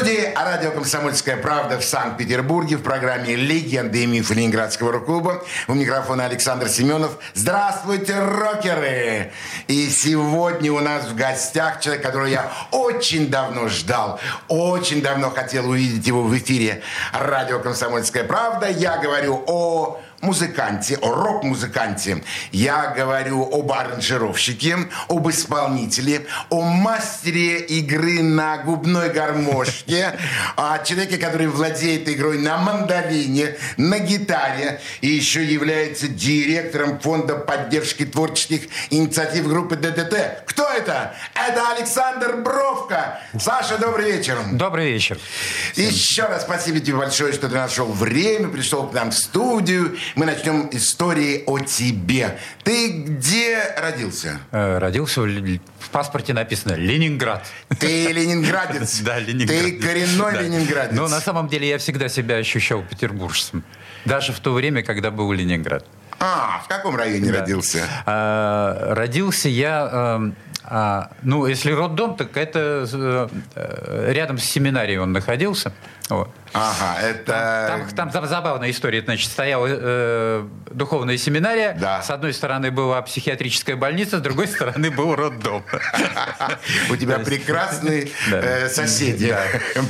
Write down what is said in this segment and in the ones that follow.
студии радио «Комсомольская правда» в Санкт-Петербурге в программе «Легенды и мифы Ленинградского рок-клуба». У микрофона Александр Семенов. Здравствуйте, рокеры! И сегодня у нас в гостях человек, которого я очень давно ждал, очень давно хотел увидеть его в эфире радио «Комсомольская правда». Я говорю о музыканте, о рок-музыканте. Я говорю об аранжировщике, об исполнителе, о мастере игры на губной гармошке, о человеке, который владеет игрой на мандолине, на гитаре и еще является директором фонда поддержки творческих инициатив группы ДДТ. Кто это? Это Александр Бровка. Саша, добрый вечер. Добрый вечер. Еще раз спасибо тебе большое, что ты нашел время, пришел к нам в студию мы начнем истории о тебе. Ты где родился? Э, родился в, паспорте написано Ленинград. Ты ленинградец? Да, Ленинград. Ты коренной ленинградец? Но на самом деле я всегда себя ощущал петербуржцем. Даже в то время, когда был Ленинград. А, в каком районе родился? А, родился я... Эм, а, ну, если роддом, так это э, рядом с семинарией он находился. Вот. Ага, это... Там, там забавная история. Значит, стояла э, духовная семинария. Да. С одной стороны была психиатрическая больница, с другой стороны был роддом. У тебя прекрасные э, соседи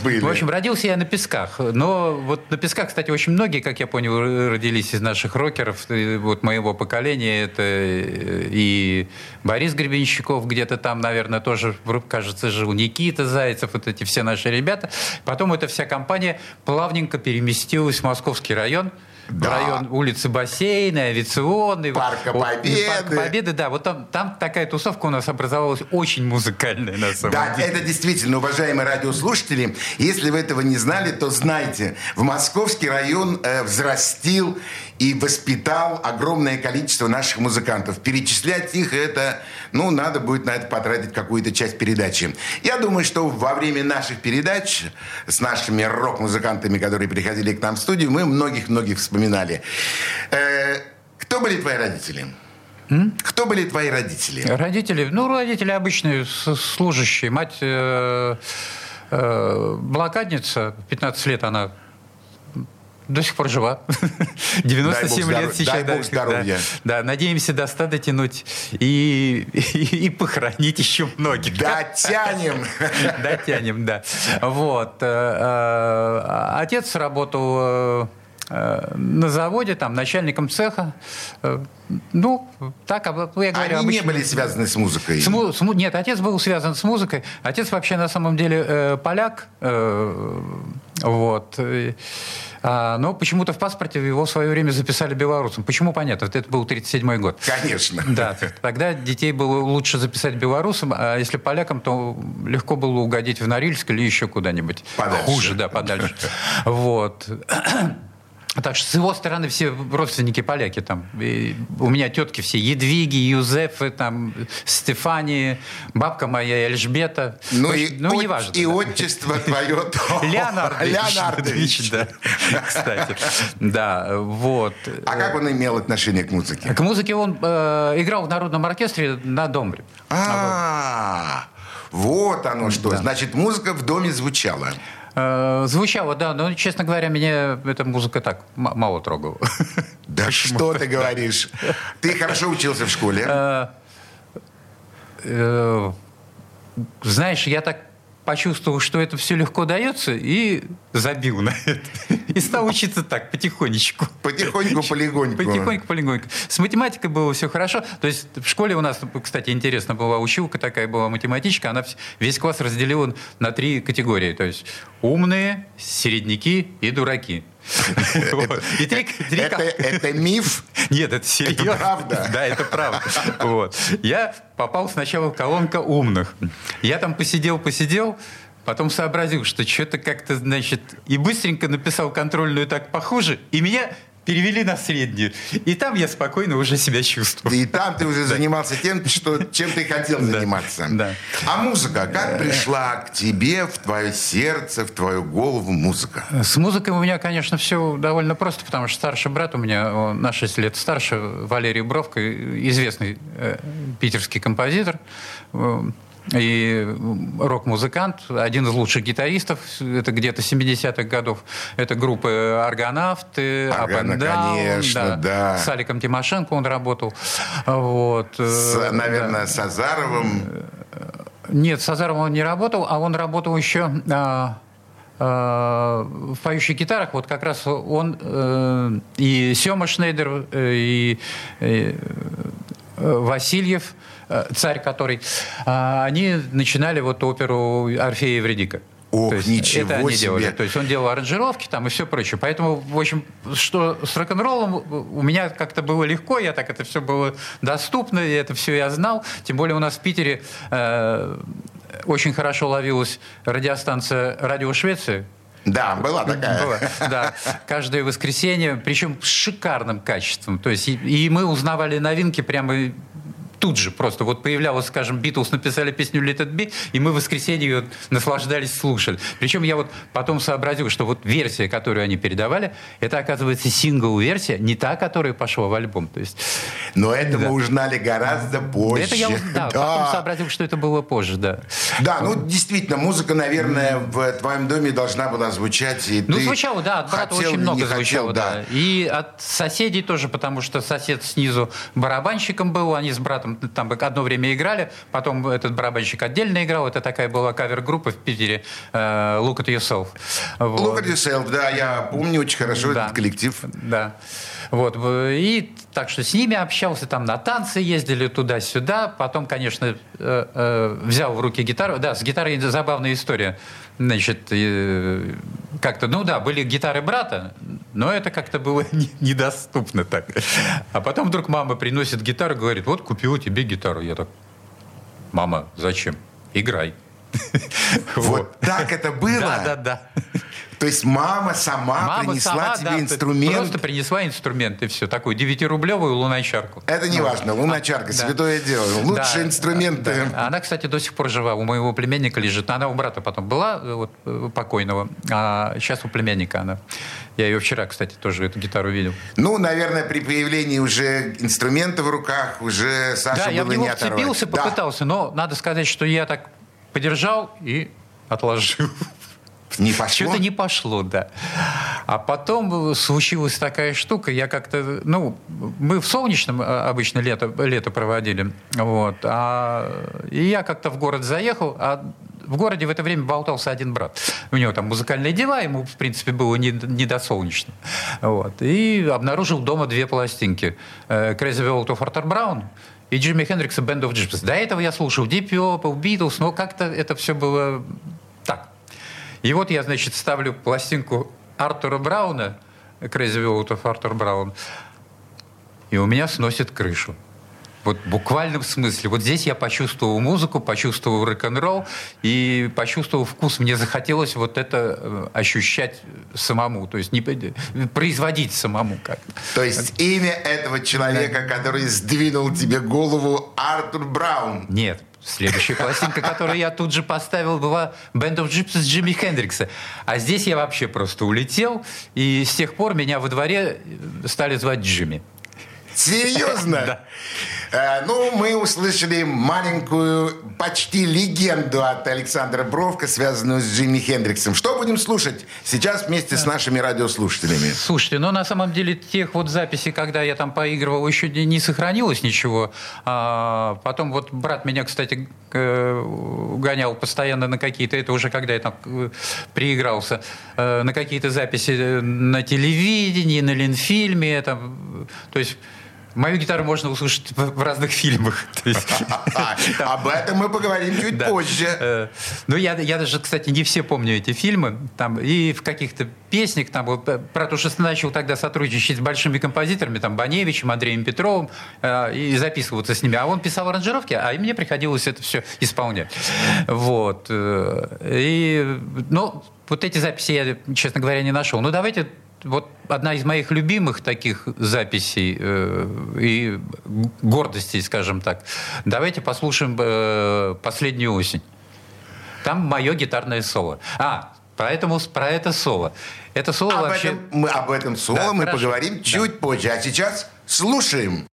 были. В общем, родился я на Песках. Но вот на Песках, кстати, очень многие, как я понял, родились из наших рокеров, вот моего поколения. Это э, и Борис Гребенщиков где-то там, наверное, тоже, кажется, жил. Никита Зайцев, вот эти все наши ребята. Потом эта вся компания плавненько переместилась в Московский район, да. район улицы Бассейна, Авиационный. Парка Победы. Парка Победы, да. Вот там, там такая тусовка у нас образовалась очень музыкальная, на самом да, деле. Да, это действительно, уважаемые радиослушатели, если вы этого не знали, то знайте, в Московский район э, взрастил и воспитал огромное количество наших музыкантов. Перечислять их это, ну, надо будет на это потратить какую-то часть передачи. Я думаю, что во время наших передач с нашими рок-музыкантами, которые приходили к нам в студию, мы многих-многих вспоминали. Э, кто были твои родители? Кто были твои родители? Родители? Ну, родители обычные, служащие. Мать э, э, блокадница, 15 лет она до сих пор жива. 97 дай лет сейчас. Дай бог здоровья. Да, да, надеемся до 100 дотянуть и, и, и похоронить еще многих. Дотянем. Дотянем, да. Вот. Э, э, отец работал на заводе, там, начальником цеха. Ну, так, я говорю, Они обычно... не были связаны с музыкой? С му... С. Нет, отец был связан с музыкой. Отец вообще на самом деле э, поляк. Э, вот. А, но почему-то в паспорте его в свое время записали белорусом. Почему, понятно. Вот это был 37-й год. Конечно. Да. Тогда детей было лучше записать белорусом, а если полякам, то легко было угодить в Норильск или еще куда-нибудь. Подальше. Хуже, да, подальше. Вот. Так что с его стороны все родственники поляки там. И у меня тетки все Едвиги, Юзефы, там, Стефани, бабка моя Эльжбета. Ну, и, ну неважно. И отчество твое. Леонардович. Леонардович. Да, кстати. Да, вот. А как он имел отношение к музыке? К музыке он э, играл в народном оркестре на домбре. А, вот оно что. Значит, музыка в доме звучала. Э, звучало, да, но, честно говоря, меня эта музыка так мало трогала. Да что ты говоришь? Ты хорошо учился в школе? Э, э, знаешь, я так почувствовал, что это все легко дается, и забил на это. И стал учиться так, потихонечку. Потихоньку, полегоньку. Потихоньку, полегоньку. С математикой было все хорошо. То есть в школе у нас, кстати, интересно была училка такая была математичка. Она весь класс разделила на три категории. То есть умные, середняки и дураки. Это миф? Нет, это серьезно. Это правда? Да, это правда. Вот. Я попал сначала в колонка умных. Я там посидел, посидел, Потом сообразил, что что-то как-то, значит, и быстренько написал контрольную так похуже, и меня перевели на среднюю. И там я спокойно уже себя чувствую. И там ты уже занимался тем, что, чем ты хотел заниматься. Да. А музыка, как пришла к тебе, в твое сердце, в твою голову музыка? С музыкой у меня, конечно, все довольно просто, потому что старший брат у меня, он на 6 лет старше, Валерий Бровко, известный э, питерский композитор. Э, и рок-музыкант, один из лучших гитаристов, это где-то 70-х годов. Это группы «Аргонавты», Аргона, «Апендаун», конечно, да. С Аликом Тимошенко он работал. Вот. С, Э, наверное, да. с Азаровым. Нет, с Азаровым он не работал, а он работал еще а, а, в поющих гитарах. Вот как раз он э, и Сема Шнейдер, э, и, и, э, Васильев, э, царь который, а, они начинали вот оперу Орфея и Евредика. Ох, То есть ничего это они себе. делали. То есть он делал аранжировки там и все прочее. Поэтому, в общем, что с рок-н-роллом у меня как-то было легко, я так это все было доступно, и это все я знал. Тем более у нас в Питере э, очень хорошо ловилась радиостанция «Радио Швеции», Да, была такая. было, да. Каждое воскресенье, причем с шикарным качеством. То есть и, и мы узнавали новинки прямо тут же просто. Вот появлялась, скажем, Битлз написали песню «Let it be», и мы в воскресенье ее наслаждались, слушали. Причем я вот потом сообразил, что вот версия, которую они передавали, это, оказывается, сингл-версия, не та, которая пошла в альбом. То есть Но это Да. мы узнали гораздо позже. это я уз- да, потом сообразил, что это было позже, да. Да, ну действительно, музыка, наверное, в твоем доме должна была звучать. И Ну, ты звучало, да, от брата хотел очень много хотел, звучало, да. И от соседей тоже, потому что сосед снизу барабанщиком был, они с братом там одно время играли, потом этот барабанщик отдельно играл, это такая была кавер-группа в Питере, э, Look at Yourself. Вот. Look at yourself, да, я помню очень хорошо Да. этот коллектив. Да. Вот. И так что с ними общался, там на танцы ездили туда-сюда. Потом, конечно, э, э, взял в руки гитару. Да, с гитарой забавная история. Значит, э, как-то, ну да, были гитары брата, но это как-то было не- недоступно так. А потом вдруг мама приносит гитару, говорит, вот купила тебе гитару. Я так, мама, зачем? Играй. Вот так это было? Да, да, да. То есть мама сама Мама принесла сама, тебе да, инструмент. Просто принесла инструмент, и все. Такую девятирублевую луначарку. Это не важно, луначарка, Да. святое дело. Лучшие Да, инструменты. да. Она, кстати, до сих пор жива. У моего племянника лежит. Она у брата потом была, э, вот, э, покойного. А сейчас у племянника она. Я ее вчера, кстати, тоже эту гитару видел. Ну, наверное, при появлении уже инструмента в руках уже Саша да, я в было него не вцепился, Да. попытался, но надо сказать, что я так подержал и отложил. Не пошло? Что-то не пошло, да. А потом случилась такая штука, я как-то, ну, мы в солнечном а, обычно лето, лето проводили, вот, а, и я как-то в город заехал, а в городе в это время болтался один брат. У него там музыкальные дела, ему, в принципе, было не, не до солнечно. Вот. И обнаружил дома две пластинки. Э, Crazy World of Arthur Brown и Джимми Хендрикса Band of Gypsies. До этого я слушал Deep Purple, Beatles, но как-то это все было так. И вот я, значит, ставлю пластинку Артура Брауна, Crazy World of Arthur Brown, и у меня сносит крышу. Вот в буквальном смысле. Вот здесь я почувствовал музыку, почувствовал рок-н-ролл и почувствовал вкус. Мне захотелось вот это э, ощущать самому, то есть не, производить самому как-то. То есть имя этого человека, который сдвинул тебе голову, Артур Браун. Нет. Следующая пластинка, которую я тут же поставил, была Band of Gypsies Джимми Хендрикса. А здесь я вообще просто улетел, и с тех пор меня во дворе стали звать Джимми. Серьезно? Да. Э, ну, мы услышали маленькую, почти легенду от Александра Бровка, связанную с Джимми Хендриксом. Что будем слушать сейчас вместе с нашими радиослушателями? Слушайте, ну на самом деле тех вот записей, когда я там поигрывал, еще не сохранилось ничего. А, потом вот брат меня, кстати, э, гонял постоянно на какие-то, это уже когда я там э, приигрался, на какие-то записи на телевидении, на Ленфильме. Там, то есть мою гитару можно услышать в разных фильмах. Об этом мы поговорим чуть позже. Э, Ну, я, даже, кстати, не все помню эти фильмы. Там, и в каких-то песнях, там, э, про то, что начал тогда сотрудничать с большими композиторами, там, Баневичем, Андреем Петровым, э, и записываться с ними. А он писал аранжировки, а мне приходилось это все исполнять. Вот. И, ну, вот эти записи я, честно говоря, не нашел. Ну, давайте вот одна из моих любимых таких записей э, и гордостей, скажем так. Давайте послушаем э, «Последнюю осень». Там мое гитарное соло. А, Поэтому про это соло. Это соло об вообще... Этом, мы, об этом соло да, мы хорошо. поговорим да. чуть позже. А сейчас слушаем.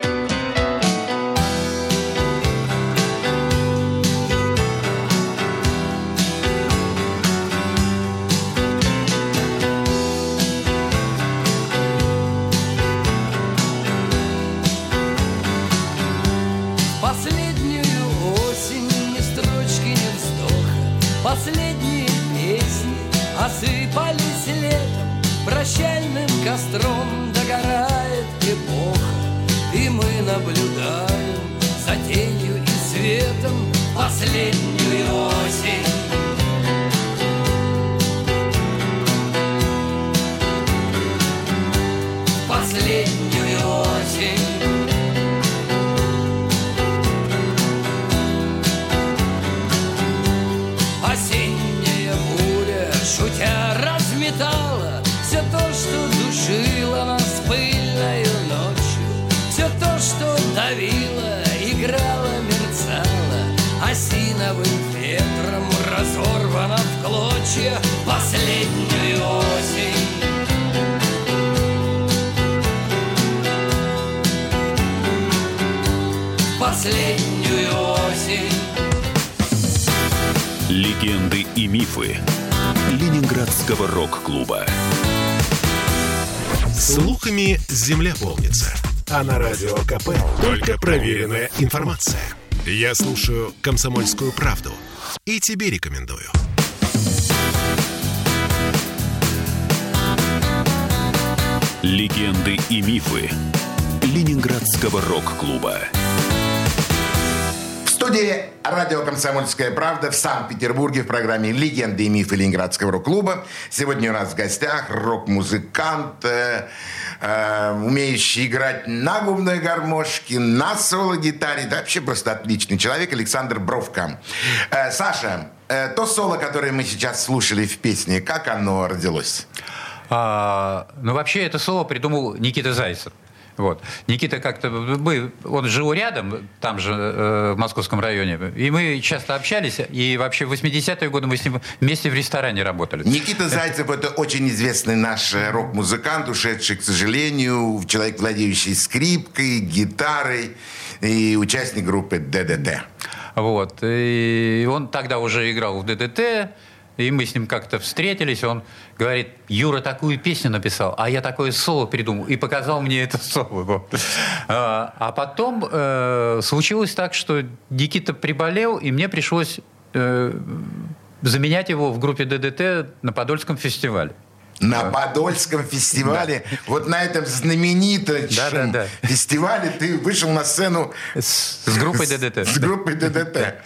тенью и светом последнюю осень. Мифы Ленинградского рок-клуба. Слухами земля полнится. А на радио КП только проверенная информация. Я слушаю «Комсомольскую правду» и тебе рекомендую. Легенды и мифы Ленинградского рок-клуба студии радио «Комсомольская правда» в Санкт-Петербурге в программе «Легенды и мифы Ленинградского рок-клуба». Сегодня у нас в гостях рок-музыкант, э, э, умеющий играть на губной гармошке, на соло-гитаре. Да, вообще просто отличный человек Александр Бровка. Э, Саша, э, то соло, которое мы сейчас слушали в песне, как оно родилось? А, ну, вообще, это соло придумал Никита Зайцев. Вот. Никита как-то... Мы, он жил рядом, там же, э, в московском районе. И мы часто общались. И вообще в 80-е годы мы с ним вместе в ресторане работали. Никита Зайцев – это очень известный наш рок-музыкант, ушедший, к сожалению, человек, владеющий скрипкой, гитарой и участник группы ДДТ. Вот. И он тогда уже играл в ДДТ. И мы с ним как-то встретились, он говорит, Юра такую песню написал, а я такое соло придумал, и показал мне это соло. Вот. А, а потом э, случилось так, что Никита приболел, и мне пришлось э, заменять его в группе ДДТ на Подольском фестивале. На Подольском фестивале, да. вот на этом знаменитом да, да, да. фестивале ты вышел на сцену с, с группой ДДТ. С, с группой ДДТ.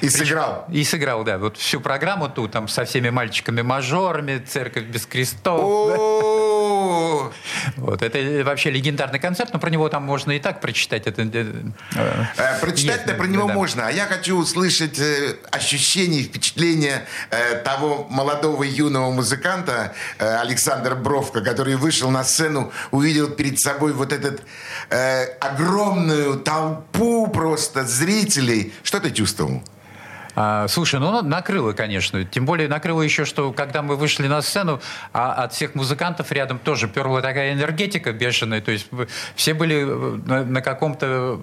И сыграл. И сыграл, да. Вот всю программу тут, там, со всеми мальчиками-мажорами, церковь без крестов. Вот, это вообще легендарный концерт, но про него там можно и так прочитать. Это, э, э, Прочитать-то про него можно, а я хочу услышать э, ощущения, впечатления того молодого юного музыканта Александра Бровка, который вышел на сцену, увидел перед собой вот этот огромную толпу просто зрителей. Что ты чувствовал? А, слушай, ну накрыло, конечно. Тем более накрыло еще, что когда мы вышли на сцену, а от всех музыкантов рядом тоже перла такая энергетика бешеная. То есть все были э, на, на каком-то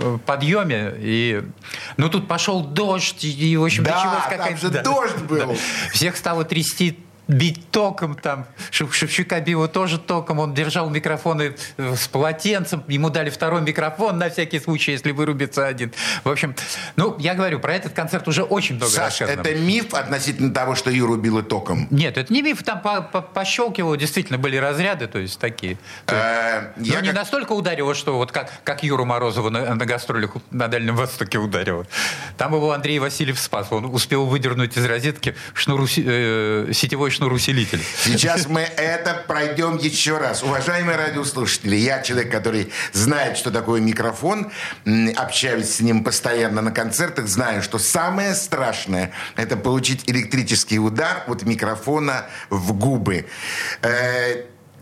э, подъеме. И... Ну тут пошел дождь, и, в общем, да, началась какая-то... же да, дождь был. Да. Всех стало трясти бить током там. Шевчука била тоже током. Он держал микрофоны э, с полотенцем. Ему дали второй микрофон на всякий случай, если вырубится один. В общем, ну, я говорю, про этот концерт уже очень много Саш, рассказано. это миф относительно того, что Юру било током? Нет, это не миф. Там по -по пощелкивало, действительно были разряды, то есть такие. Э, Но не настолько ударило, что вот как, как Юру Морозову на, на гастролях на Дальнем Востоке ударило. Там его Андрей Васильев спас. Он успел выдернуть из розетки шнур, э, сетевой шнур усилителя. Сейчас мы это пройдем еще раз. Уважаемые радиослушатели, я человек, который знает, что такое микрофон, общаюсь с ним постоянно на концертах, знаю, что самое страшное – это получить электрический удар от микрофона в губы.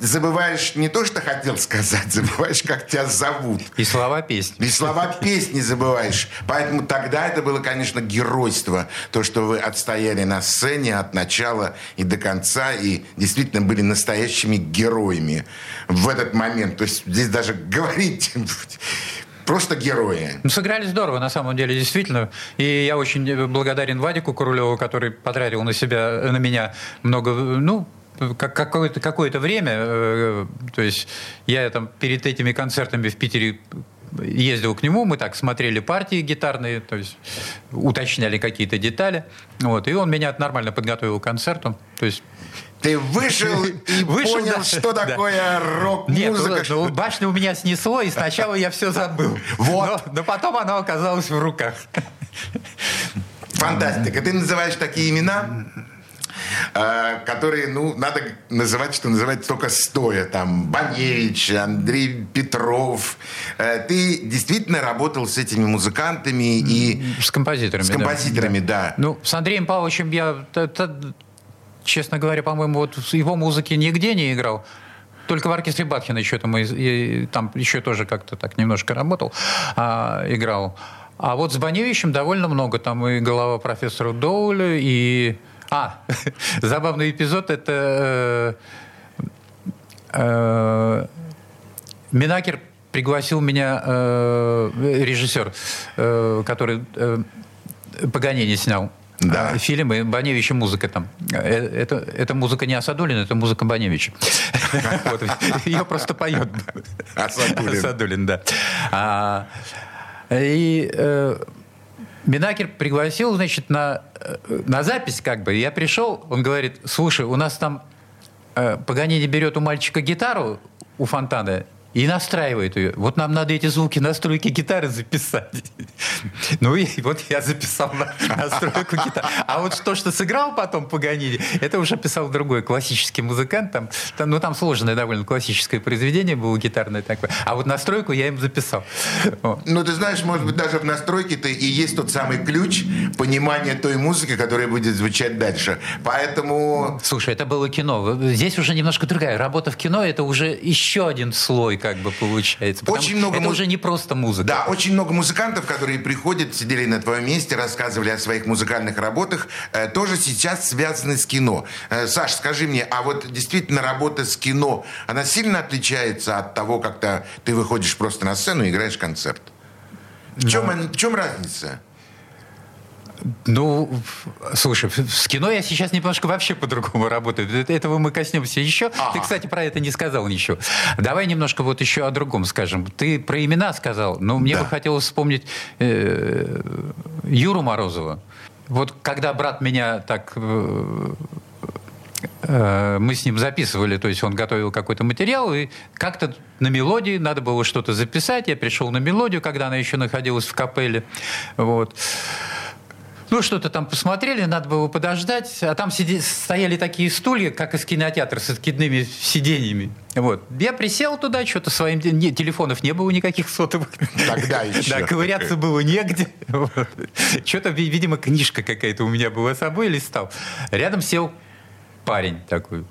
Забываешь не то, что хотел сказать, забываешь, как тебя зовут. И слова песни. И слова песни забываешь. Поэтому тогда это было, конечно, геройство. То, что вы отстояли на сцене от начала и до конца, и действительно были настоящими героями в этот момент. То есть здесь даже говорить Просто герои. Ну, сыграли здорово, на самом деле, действительно. И я очень благодарен Вадику Королеву, который потратил на себя, на меня много, ну, какое-то, какое-то время, э, то есть я там перед этими концертами в Питере ездил к нему, мы так смотрели партии гитарные, то есть уточняли какие-то детали, вот, и он меня нормально подготовил к концерту, то есть ты вышел и вышел, понял, да, что такое да. рок-музыка. Нет, ну, башню у меня снесло, и сначала я все забыл. Вот. Но, но потом оно оказалось в руках. Фантастика. Ты называешь такие имена? Э, которые, ну, надо называть, что называть только стоя. Там Баневич, Андрей Петров. Э, ты действительно работал с этими музыкантами и... С композиторами, С композиторами, да. да. Ну, с Андреем Павловичем я, честно говоря, по-моему, вот его музыки нигде не играл. Только в оркестре Батхина еще там, и, там еще тоже как-то так немножко работал, а, играл. А вот с Баневичем довольно много. Там и голова профессора Доуля, и а, забавный эпизод это э, э, Минакер пригласил меня э, режиссер, э, который э, Паганини снял. Да. Э, фильмы Баневича музыка там. Э, это, это музыка не Асадулина, это музыка Баневича. Ее просто поет. Асадулин. Асадулин, да. А, и Минакер пригласил, значит, на, э, на запись как бы. Я пришел, он говорит, слушай, у нас там э, Паганини берет у мальчика гитару у фонтана и настраивает ее. Вот нам надо эти звуки настройки гитары записать. Ну и вот я записал настройку гитары. А вот то, что сыграл потом Паганини, это уже писал другой классический музыкант. Там, там, ну там сложное довольно классическое произведение было гитарное такое. А вот настройку я им записал. Ну ты знаешь, может быть, даже в настройке-то и есть тот самый ключ понимания той музыки, которая будет звучать дальше. Поэтому... Слушай, это было кино. Здесь уже немножко другая. Работа в кино — это уже еще один слой как бы получается. Очень много это муз... уже не просто музыка. Да, очень много музыкантов, которые приходят, сидели на твоем месте, рассказывали о своих музыкальных работах, э, тоже сейчас связаны с кино. Э, Саш, скажи мне, а вот действительно работа с кино, она сильно отличается от того, как-то ты выходишь просто на сцену и играешь концерт? В чем, да. в чем разница? Ну, слушай, с кино я сейчас немножко вообще по-другому работаю. Этого мы коснемся еще. Ага. Ты, кстати, про это не сказал ничего. Давай немножко вот еще о другом скажем. Ты про имена сказал, но мне да. бы хотелось вспомнить э, Юру Морозова. Вот когда брат меня так э, э, мы с ним записывали, то есть он готовил какой-то материал, и как-то на мелодии надо было что-то записать. Я пришел на мелодию, когда она еще находилась в капелле. Вот. Ну, что-то там посмотрели, надо было подождать. А там сиди, стояли такие стулья, как из кинотеатра, с откидными сиденьями. Вот. Я присел туда, что-то своим... Не, телефонов не было никаких сотовых. Тогда еще. Да, ковыряться было негде. Что-то, видимо, книжка какая-то у меня была с собой, листал. Рядом сел парень такой.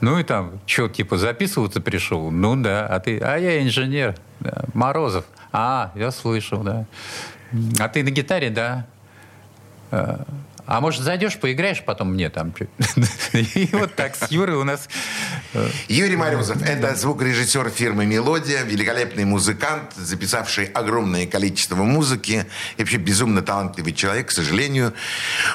Ну и там, что, типа, записываться пришел? Ну да. А ты? А я инженер. Морозов. А, я слышал, да. А ты на гитаре, да? Э, а может, зайдешь, поиграешь потом мне там? И вот так с Юрой у нас... Э, Юрий Морозов – это звукорежиссер фирмы «Мелодия», великолепный музыкант, записавший огромное количество музыки. И вообще безумно талантливый человек, к сожалению,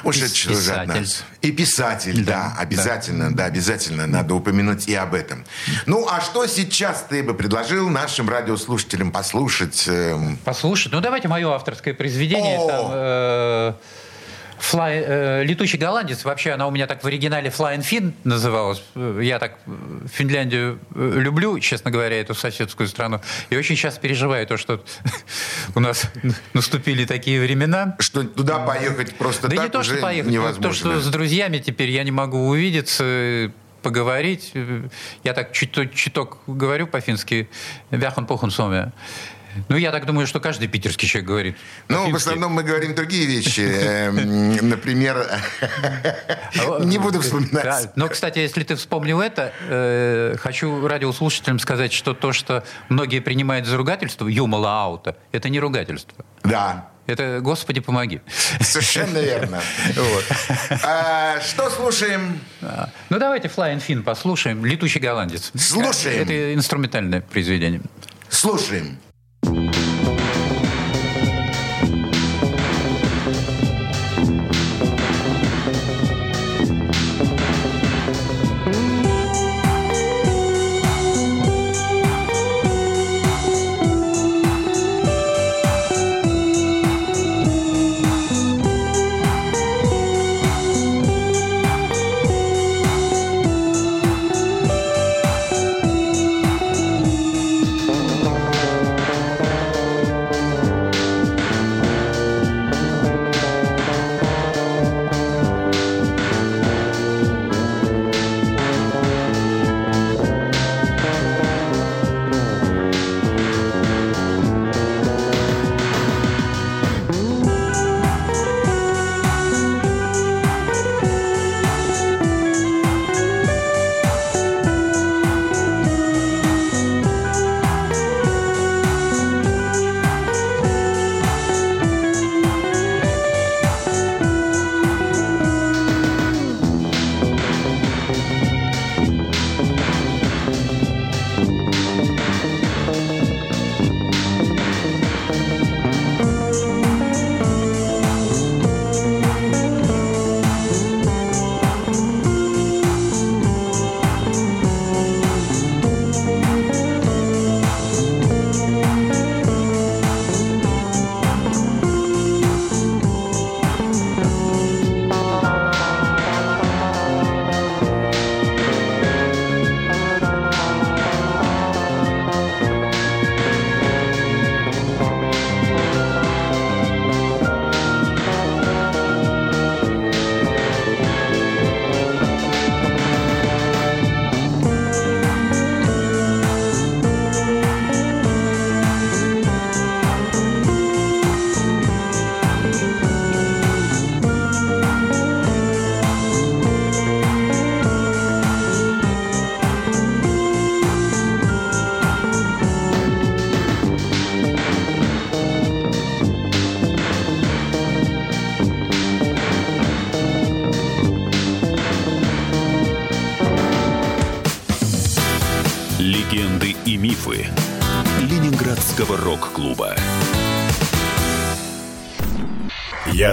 ушедший уже от нас. И писатель, да, обязательно, да, обязательно надо упомянуть и об этом. Ну, а что сейчас ты бы предложил нашим радиослушателям послушать? Эм? Послушать? Ну, давайте мое авторское произведение. Там, э, Fly, э, летучий голландец, вообще она у меня так в оригинале Flying Finn называлась. Я так Финляндию э, люблю, честно говоря, эту соседскую страну. И очень сейчас переживаю то, что у нас наступили такие времена. Что туда поехать просто да так не то, что поехать, невозможно. то, что с друзьями теперь я не могу увидеться, поговорить. Я так чуток, чуток говорю по-фински. Вяхан похун соме. Ну, я так думаю, что каждый питерский человек говорит. Ну, в основном мы говорим другие вещи. Эм, например, не буду вспоминать. Но, кстати, если ты вспомнил это, э, хочу радиослушателям сказать, что то, что многие принимают за ругательство, юмала аута, это не ругательство. Да. Это «Господи, помоги». Совершенно верно. Вот. А, что слушаем? Ну, давайте Flying Finn послушаем. «Летучий голландец». Слушаем. Это инструментальное произведение. Слушаем.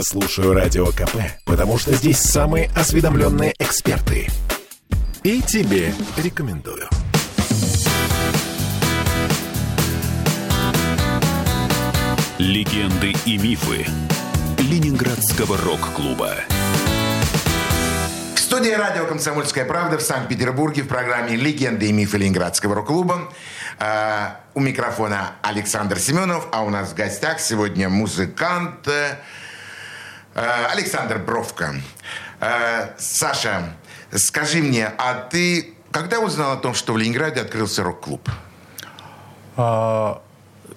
Слушаю Радио КП, потому что здесь самые осведомленные эксперты. И тебе рекомендую. Легенды и мифы Ленинградского рок-клуба. В студии радио «Комсомольская правда» в Санкт-Петербурге в программе «Легенды и мифы Ленинградского рок-клуба». Э, у микрофона Александр Семенов, а у нас в гостях сегодня музыкант э, Александр Бровко. Э, Саша, скажи мне, а ты когда узнал о том, что в Ленинграде открылся рок-клуб? А,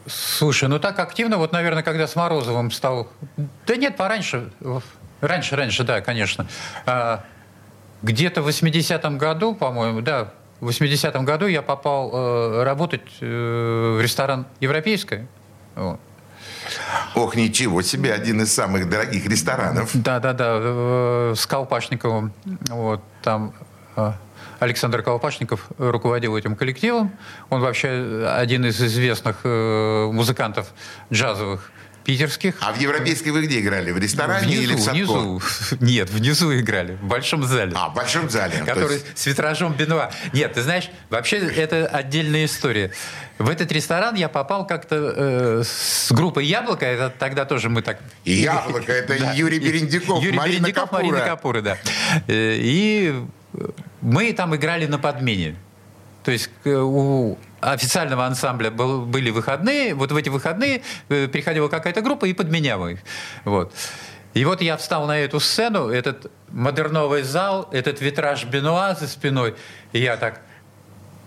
слушай, ну так активно, вот, наверное, когда с Морозовым стал... Да нет, пораньше. Раньше, раньше, да, конечно. А, где-то в 80-м году, по-моему, да, в 80-м году я попал э, работать э, в ресторан «Европейская». Вот. Ох, ничего себе, один из самых дорогих ресторанов. Да, да, да, с Колпашниковым. Вот, там э, Александр Колпашников руководил этим коллективом. Он вообще один из известных э, музыкантов джазовых питерских. А в европейской вы где играли? В ресторане внизу, или в Садко? Внизу. Нет, внизу играли, в большом зале. А, в большом зале. Который есть... с витражом Бенуа. Нет, ты знаешь, вообще это отдельная история. В этот ресторан я попал как-то э, с группой «Яблоко». Это тогда тоже мы так... «Яблоко» — это да. Юрий Берендиков, Юрий Марина Берендиков, Капура. Марина Капура, да. Э, и мы там играли на подмене. То есть у официального ансамбля был, были выходные, вот в эти выходные э, приходила какая-то группа и подменяла их. Вот. И вот я встал на эту сцену, этот модерновый зал, этот витраж Бенуа за спиной, и я так,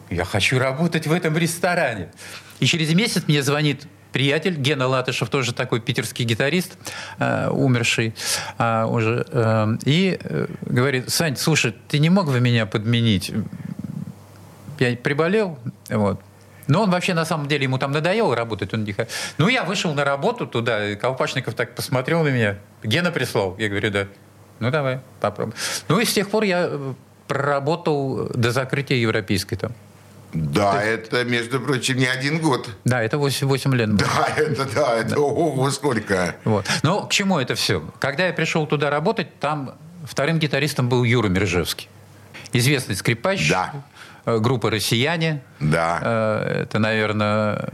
я хочу работать в этом ресторане. И через месяц мне звонит приятель Гена Латышев, тоже такой питерский гитарист, э, умерший э, уже, э, и э, говорит, Сань, слушай, ты не мог бы меня подменить? Я приболел, вот. Но он вообще, на самом деле, ему там надоело работать, он не Ну, я вышел на работу туда, и Колпачников так посмотрел на меня. Гена прислал. Я говорю, да. Ну, давай, попробуем. Ну, и с тех пор я э, проработал до закрытия европейской там. Да, есть... это, между прочим, не один год. Да, это 8, 8 лет. Было. Да, это да, это да. ого, сколько. Вот. Но к чему это все? Когда я пришел туда работать, там вторым гитаристом был Юра Мержевский. Известный скрипач. Да группа «Россияне». Да. Э, это, наверное,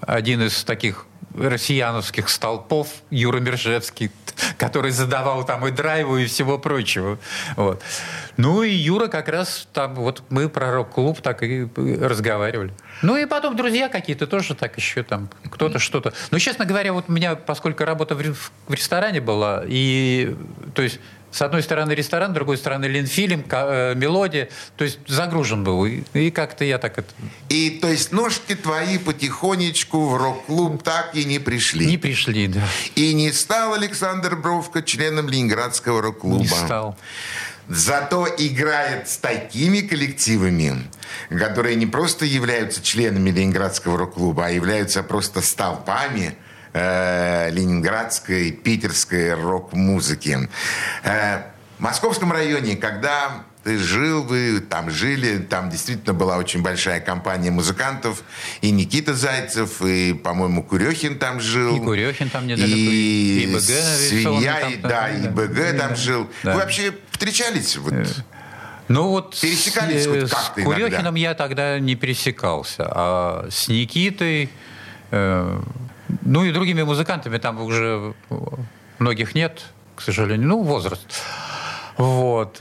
один из таких россияновских столпов Юра Мержевский, который задавал там и драйву, и всего прочего. Вот. Ну и Юра как раз там, вот мы про рок-клуб так и разговаривали. Ну и потом друзья какие-то тоже так еще там, кто-то что-то. Но, честно говоря, вот у меня, поскольку работа в ресторане была, и, то есть, с одной стороны ресторан, с другой стороны Ленфильм, э, мелодия. То есть загружен был. И, и как-то я так это... И то есть ножки твои потихонечку в рок-клуб так и не пришли. Не пришли, да. И не стал Александр Бровко членом Ленинградского рок-клуба. Не стал. Зато играет с такими коллективами, которые не просто являются членами Ленинградского рок-клуба, а являются просто столпами э, ленинградской, питерской рок-музыки. Э, в московском районе, когда ты жил, вы там жили, там действительно была очень большая компания музыкантов, и Никита Зайцев, и, по-моему, Курехин там жил. И Курехин там недалеко, и, и БГ Свинья, там, и, да, да, и БГ да, там жил. Да. Вы вообще встречались? Вот? Э, ну вот Пересекались с, хоть как-то С Курехиным иногда? я тогда не пересекался, а с Никитой... Э, ну и другими музыкантами там уже многих нет, к сожалению. Ну, возраст. Вот.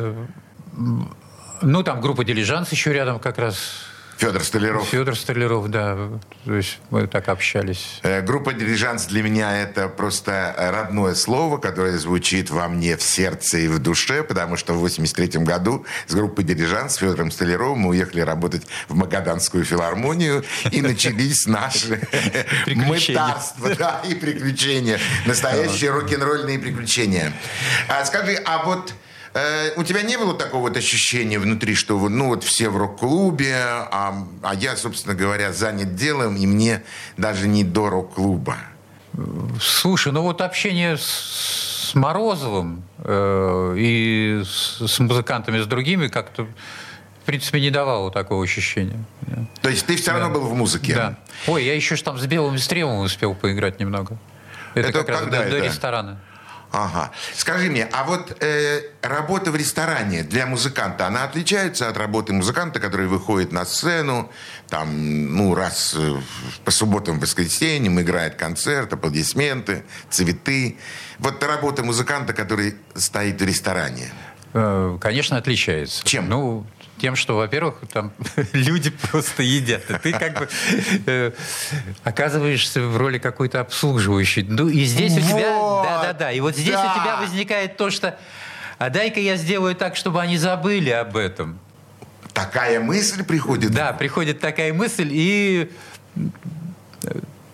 Ну, там группа «Дилижанс» еще рядом как раз Федор Столяров. Федор Столяров, да. То есть мы так общались. Э, группа «Дилижанс» для меня это просто родное слово, которое звучит во мне в сердце и в душе, потому что в 83 году с группой «Дилижанс» с Федором Столяровым мы уехали работать в Магаданскую филармонию, и начались наши мытарства да, и приключения. Настоящие рок-н-ролльные приключения. А скажи, а вот Э, у тебя не было такого вот ощущения внутри, что ну вот все в рок-клубе, а, а я, собственно говоря, занят делом, и мне даже не до рок-клуба? Слушай, ну вот общение с, Морозовым э, и с, с музыкантами, с другими как-то в принципе, не давало такого ощущения. То есть ты все равно да. был в музыке? Да. Ой, я еще там с Белым Стремом успел поиграть немного. Это, это как раз до, до ресторана. Ага. Скажи мне, а вот э, работа в ресторане для музыканта, она отличается от работы музыканта, который выходит на сцену, там, ну, раз э, по субботам, воскресеньям играет концерт, аплодисменты, цветы. Вот работа музыканта, который стоит в ресторане. Э, конечно, отличается. Чем? Ну, тем, что, во-первых, там люди просто едят. И ты как бы э, оказываешься в роли какой-то обслуживающей. Ну, и здесь вот, у тебя... Да-да-да. И вот здесь да. у тебя возникает то, что... А дай-ка я сделаю так, чтобы они забыли об этом. Такая мысль приходит? Да, приходит такая мысль. И...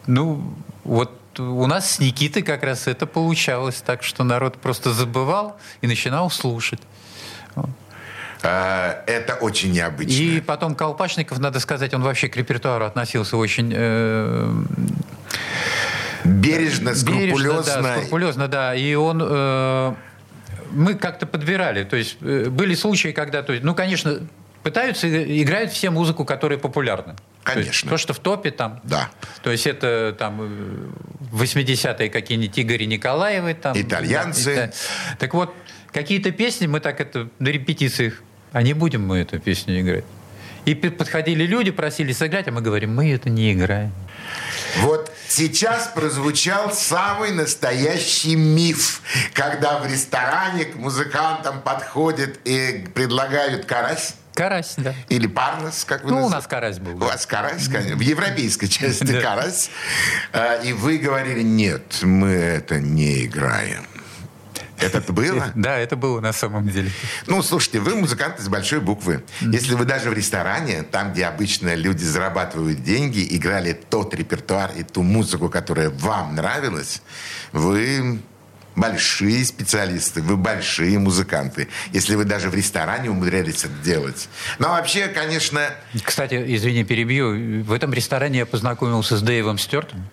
Ну, вот у нас с Никитой как раз это получалось так, что народ просто забывал и начинал слушать. Э, это очень необычно. И потом Колпачников, надо сказать, он вообще к репертуару относился очень... Э, бережно, скрупулезно. Бережно, да, скрупулезно, да. И он... Э, мы как-то подбирали. То есть э, были случаи, когда... То есть, ну, конечно, пытаются, играют все музыку, которая популярна. Конечно. То, что в топе там. Да. То есть это там 80-е какие-нибудь Игорь Николаевы. Там, Итальянцы. Да, так вот, какие-то песни мы так это на репетициях, а не будем мы эту песню играть. И подходили люди, просили сыграть, а мы говорим, мы это не играем. Вот сейчас прозвучал самый настоящий миф, когда в ресторане к музыкантам подходят и предлагают карась. Карась, да. Или парнос, как вы Ну, у называете? нас карась был. У да. вас карась, конечно, в европейской части карась. А, И вы говорили, нет, мы это не играем. Это было? Да, это было на самом деле. Ну, слушайте, вы музыканты с большой буквы. Если вы даже в ресторане, там, где обычно люди зарабатывают деньги, играли тот репертуар и ту музыку, которая вам нравилась, вы большие специалисты, вы большие музыканты. Если вы даже в ресторане умудрялись это делать. Но вообще, конечно, Кстати, извини, перебью. В этом ресторане я познакомился с Дэйвом Стюартом.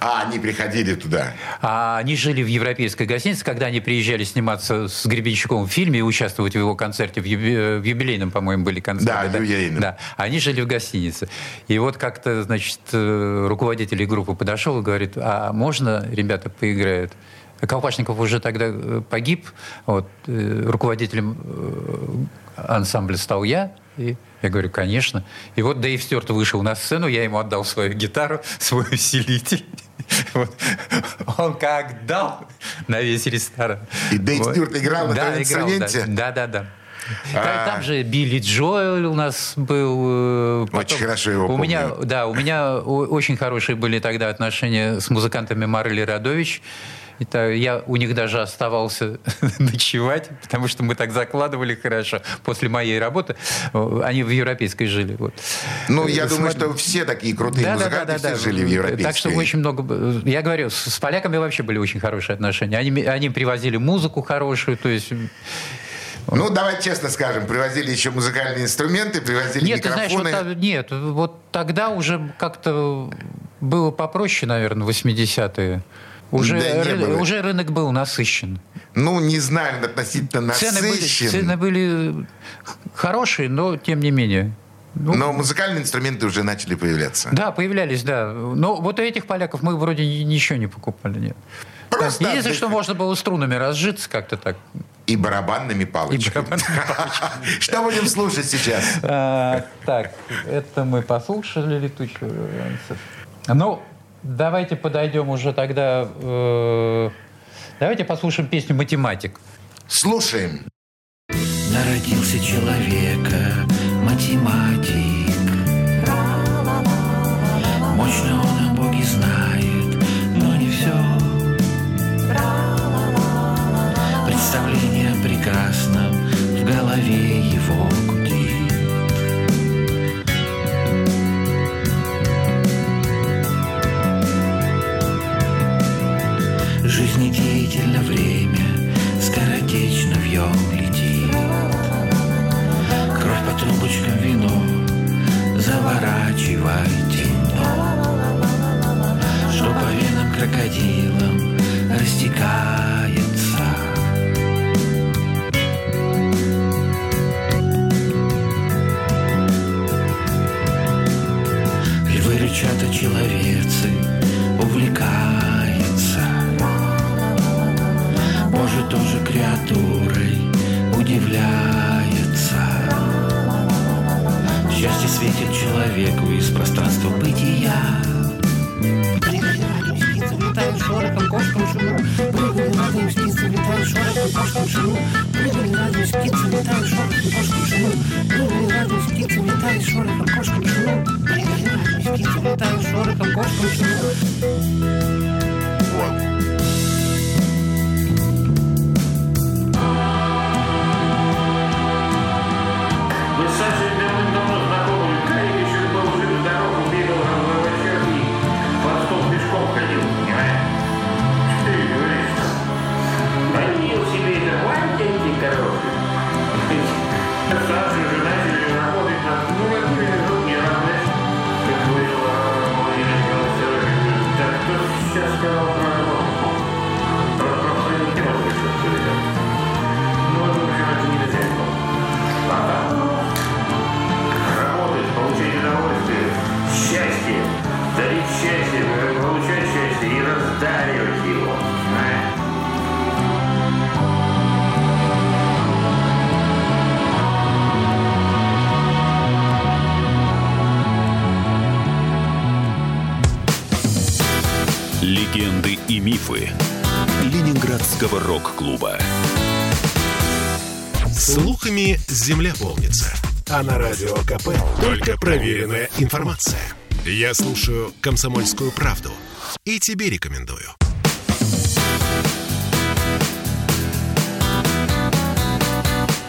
А, они приходили туда. А они жили в европейской гостинице, когда они приезжали сниматься с Гребенщиковым в фильме и участвовать в его концерте, в, юби- в юбилейном, по-моему, были концерты. Да, юбилейном. Да, они жили в гостинице. И вот как-то, значит, э, руководитель группы подошел и говорит, а можно ребята поиграют? Колпашников уже тогда э, погиб, вот, э, руководителем э, ансамбля стал я, и я говорю, конечно. И вот Дэйв Стюарт вышел на сцену, я ему отдал свою гитару, свой усилитель. Вот. Он как дал на весь ресторан. И Дэйв Вот. Стюарт играл на Да, твоем играл, да. инструменте? Да, да, да. А. Там же Билли Джоэл у нас был. э, Очень хорошо его у помню. меня, Да, у меня очень хорошие были тогда отношения с музыкантами Марли Радович. Это я у них даже оставался ночевать, потому что мы так закладывали хорошо после моей работы. Они в европейской жили. Вот. Ну, я Э, думаю, что все такие крутые Да, музыканты да, да, все да. жили в европейской. Так что очень много... Я говорю, с, с поляками вообще были очень хорошие отношения. Они, они привозили музыку хорошую, то есть... Ну, давай честно скажем, привозили еще музыкальные инструменты, привозили Нет, ты знаешь, микрофоны. вот, нет, вот тогда уже как-то было попроще, наверное, 80-е. Уже, Да ры- было. уже рынок был насыщен. Ну, не знаю, относительно Цены были, насыщен. цены были хорошие, но тем не менее. Ну, Но музыкальные инструменты уже начали появляться. Да, появлялись, да. Но вот у этих поляков мы вроде ни- ничего не покупали, нет. Просто Единственное, отдых- что можно было струнами разжиться как-то так. И барабанными палочками. Что будем слушать сейчас? А, так, это мы послушали летучую. Ну, давайте подойдем уже тогда. э, давайте послушаем песню Математик. Слушаем. Народился человека математик. Мощно он о Боге знает, но не все. Представление о прекрасном в голове его Жизнедеятельно время скоротечно вьем летит. Кровь по трубочкам вино заворачивайте дно, Что по венам крокодилам растекается. Тоже креатурой удивляется. Счастье светит человеку из пространства бытия. Летают шорохом, кошкам живу. Прыгали радуем птицы, летают шорохом, кошкам живу. Прыгали радуем птицы, летают шорохом, кошкам живу. Прыгали радуем птицы, летают шорохом, кошкам живу. Прыгали радуем птицы, летают шорохом, кошкам живу. Мы земля полнится. А на радио КП только проверенная информация. Я слушаю «Комсомольскую правду» и тебе рекомендую.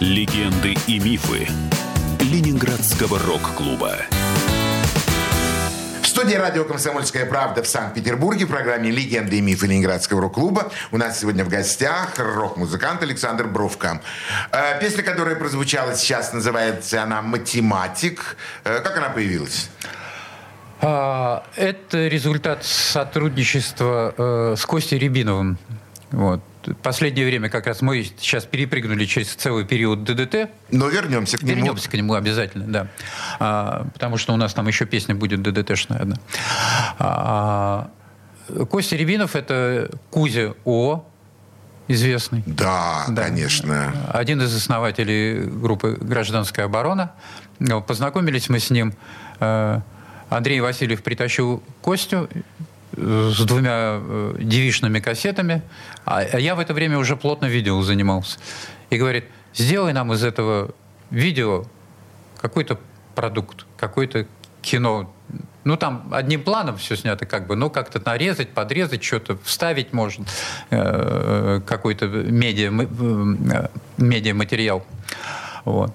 Легенды и мифы Ленинградского рок-клуба. Студии радио «Комсомольская правда» в Санкт-Петербурге в программе «Легенды и мифы Ленинградского рок-клуба» у нас сегодня в гостях рок-музыкант Александр Бровка. Э, Песня, которая прозвучала сейчас, называется она «Математик». Э, Как она появилась? А, Это результат сотрудничества э, с Костей Рябиновым. Вот. Последнее время как раз мы сейчас перепрыгнули через целый период ДДТ. Но вернемся к нему. Вернемся к нему обязательно, да. А, потому что у нас там еще песня будет ДДТшная одна. А, Костя Рябинов – это Кузя О, известный. Да, Да. конечно. Один из основателей группы «Гражданская оборона». Познакомились мы с ним. Э, Андрей Васильев притащил Костю с двумя э, девичными кассетами, а а я в это время уже плотно видео занимался. И говорит, сделай нам из этого видео какой-то продукт, какое-то кино. Ну, там одним планом все снято, как бы, но как-то нарезать, подрезать, что-то вставить можно, э, какой-то медиа, э, медиаматериал. Вот.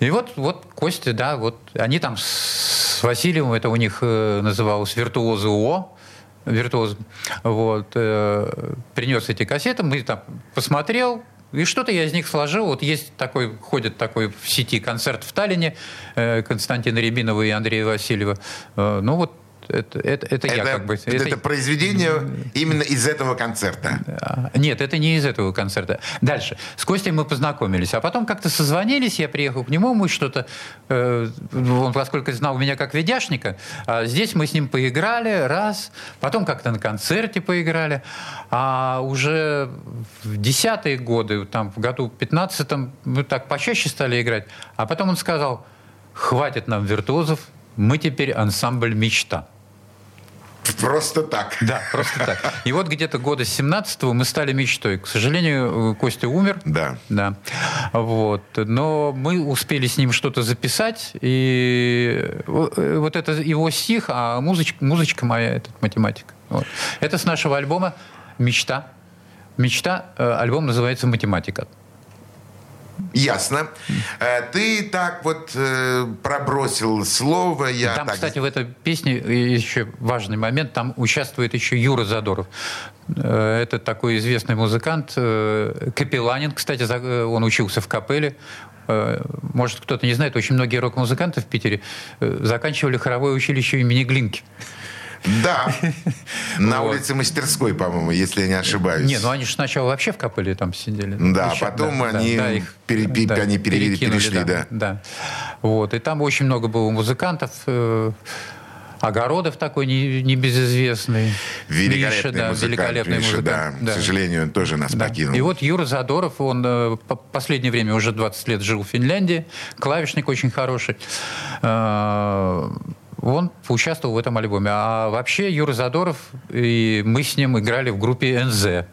И вот, вот Костя, да, вот они там с Васильевым, это у них э, называлось «Виртуозы ООО», виртуоз, вот, э, принес эти кассеты, мы там посмотрел, и что-то я из них сложил. Вот есть такой, ходит такой в сети концерт в Таллине э, Константина Рябинова и Андрея Васильева. Э, ну вот это, это, это, я как бы... это произведение именно из этого концерта. А, Нет, это не из этого концерта. Дальше. С Костей мы познакомились, а потом как-то созвонились, я приехал к нему, мы что-то... э, он, поскольку знал меня как ведяшника, а здесь мы с ним поиграли раз, потом как-то на концерте поиграли, а уже в десятые годы, там, в году 15-м, мы так почаще стали играть, а потом он сказал, хватит нам виртуозов, мы теперь ансамбль «Мечта». Просто так. Да, просто так. И вот где-то года 17-го мы стали мечтой. К сожалению, э, Костя умер. Да. Да. Вот. Но мы успели с ним что-то записать. И э, вот это его стих, а музычка, музычка моя, этот математик. Вот. Это с нашего альбома «Мечта». «Мечта». э, Альбом называется «Математика». Ясно. Э, Ты так вот э, пробросил слово, я Там, так... кстати, в этой песне еще важный момент, там участвует еще Юра Задоров. Э, Это такой известный музыкант, э, капелланин, кстати, он учился в капелле. Э, Может, кто-то не знает, очень многие рок-музыканты в Питере заканчивали хоровое училище имени Глинки. Да. На улице Мастерской, по-моему, если я не ошибаюсь. Не, ну они же сначала вообще в капелле там сидели. Да, потом они перешли, да. да. Вот, и там очень много было музыкантов, э, Огородов такой не- небезызвестный. Великолепный Миша, да, музыкант, великолепный Миша, музыкант. да. К сожалению, он тоже нас Да. покинул. И вот Юра Задоров, он э, по- последнее время уже 20 лет жил в Финляндии, клавишник очень хороший. Он поучаствовал в этом альбоме. А вообще Юра Задоров, и мы с ним играли в группе НЗ.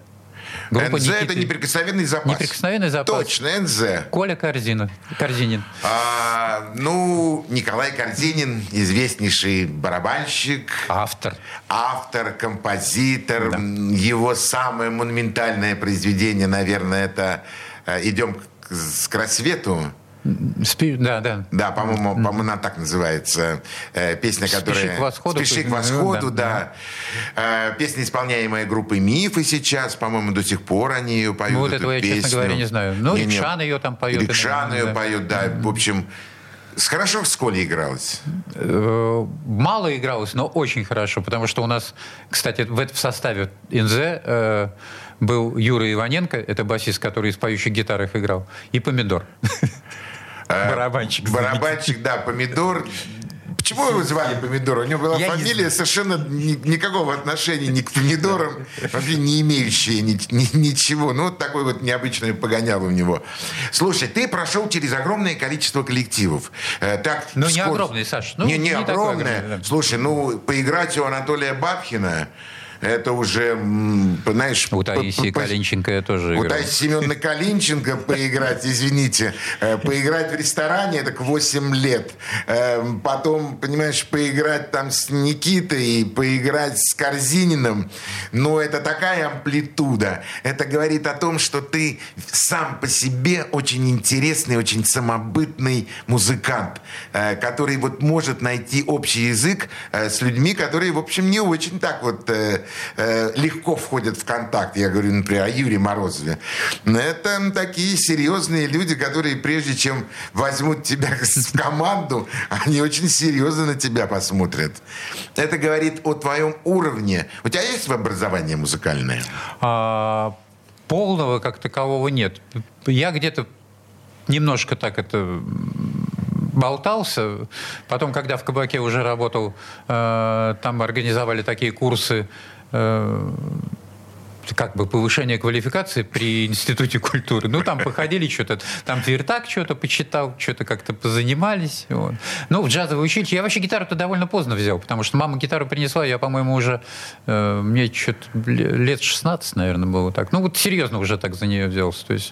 Группа НЗ это Никиты- неприкосновенный запас. Неприкосновенный запас. Точно, НЗ. Коля Корзина, Корзинин. А, ну, Николай Корзинин, известнейший барабанщик, Автор. автор, композитор. М, Его самое монументальное произведение, наверное, это э, «Идем к, к рассвету». Спи- Да, да. Да, по-моему, по-моему, она так называется. Э, песня, «Спеши которая... к восходу». «Спеши к восходу», да, да. Э, песня, исполняемая группой «Мифы» сейчас. По-моему, до сих пор они ее поют, Ну, вот эту этого я, честно песню. говоря, не знаю. Ну, Не-не. Рикшан ее там поет. Рикшан ее Да. поет, да. В общем, хорошо в школе игралось. Э, Мало игралось, но очень хорошо, потому что у нас, кстати, в, это- в составе НЗ э, был Юра Иваненко, это басист, который из поющих гитарах играл, и Помидор. Барабанщик. Барабанщик, да, помидор. Почему его звали помидор? У него была Я не фамилия совершенно ни- никакого отношения ни к помидорам, вообще не имеющая ни- ни- ничего. Ну, вот такой вот необычный погонял у него. Слушай, ты прошел через огромное количество коллективов. Э, Так, Ну, не вскользь- огромный, Саш, ну, не, не, не огромное. огромный, да. Слушай, ну, поиграть у Анатолия Бабхина, это уже, знаешь... У Таисии п- Калинченко я тоже У играл. Таисии Семеновны Калинченко поиграть, извините, э, поиграть в ресторане, это к 8 лет. Э, Потом, понимаешь, поиграть там с Никитой, поиграть с Корзининым. Ну, это такая амплитуда. Это говорит о том, что ты сам по себе очень интересный, очень самобытный музыкант, э, который вот может найти общий язык с людьми, которые, в общем, не очень так вот э, э, легко входят в контакт. Я говорю, например, о Юрии Морозове. Это такие серьезные люди, которые прежде чем возьмут тебя в команду, они очень серьезно на тебя посмотрят. Это говорит о твоем уровне. У тебя есть образование музыкальное? А, полного как такового нет. Я где-то немножко так это болтался. Потом, когда в кабаке уже работал, э, там организовали такие курсы как бы повышение квалификации при Институте культуры. Ну, там походили что-то, там Твертак что-то почитал, что-то как-то позанимались. Вот. Ну, в джазовое училище. Я вообще гитару-то довольно поздно взял, потому что мама гитару принесла, я, по-моему, уже... э, мне что-то лет 16, наверное, было так. Ну, вот серьезно уже так за нее взялся. То есть,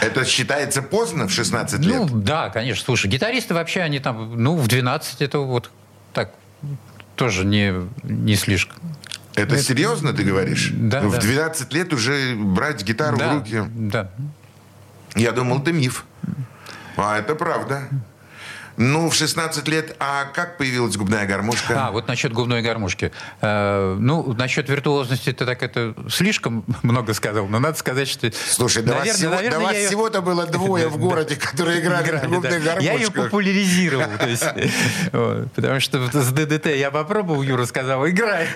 Это считается поздно в 16 ну, лет? да, конечно. Слушай, гитаристы вообще, они там, ну, в 12 это вот так тоже не, не слишком. Это серьезно, ты говоришь? Да, В да. 12 лет уже брать гитару да, в руки? Да. Я думал, это миф. А это правда. Ну, в 16 лет, а как появилась губная гармошка? А, вот насчет губной гармошки. Э, ну, насчет виртуозности ты так это слишком много сказал, но надо сказать, что... Слушай, да вас, Наверное, всего- наверное, да вас её- всего-то было двое в городе, которые играли, на губных да. Я ее гармошках. популяризировал. то есть, потому что с ДДТ я попробовал, Юра сказал, играй.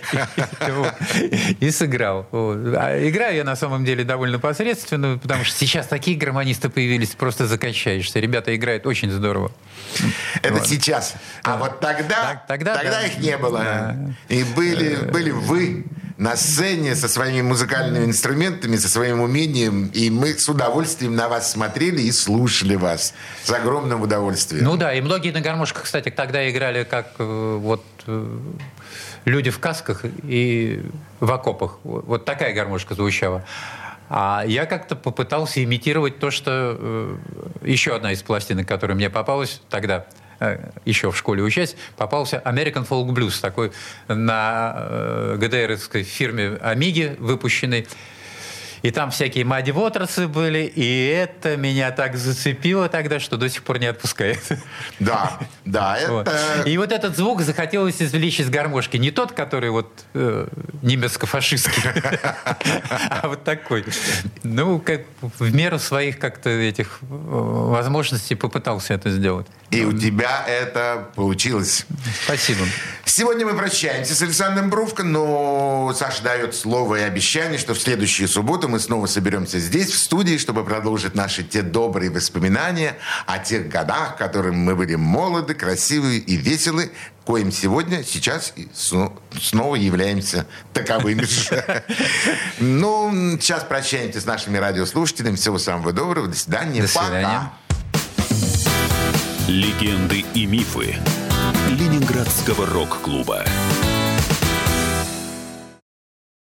И сыграл. А играю я на самом деле довольно посредственно, потому что сейчас такие гармонисты появились, просто закачаешься. Ребята играют очень здорово. Это сейчас. А вот тогда, Так- тогда да. их не было. Да. И были, были вы на сцене со своими музыкальными инструментами, со своим умением, и мы с удовольствием на вас смотрели и слушали вас. С огромным удовольствием. Ну да, и многие на гармошках, кстати, тогда играли как э, вот э, люди в касках и в окопах. Вот вот такая гармошка звучала. А я как-то попытался имитировать то, что э, еще одна из пластинок, которая мне попалась тогда, э, еще в школе учась, попался American Folk Blues, такой на э, фирме Амиги выпущенный. И там всякие Мадди Вотерсы были, и это меня так зацепило тогда, что до сих пор не отпускает. Да, да, Вот. это... И вот этот звук захотелось извлечь из гармошки. Не тот, который вот э, немецко-фашистский, а вот такой. Ну, как в меру своих как-то этих э, возможностей попытался это сделать. И у тебя это получилось. Спасибо. Сегодня мы прощаемся с Александром Бровко, но Саша дает слово и обещание, что в следующую субботу мы снова соберемся здесь, в студии, чтобы продолжить наши те добрые воспоминания о тех годах, в которых мы были молоды, красивы и веселы, коим сегодня, сейчас и снова являемся таковыми же. Ну, сейчас прощаемся с нашими радиослушателями. Всего самого доброго. До свидания. До свидания. Пока. Легенды и мифы Ленинградского рок-клуба.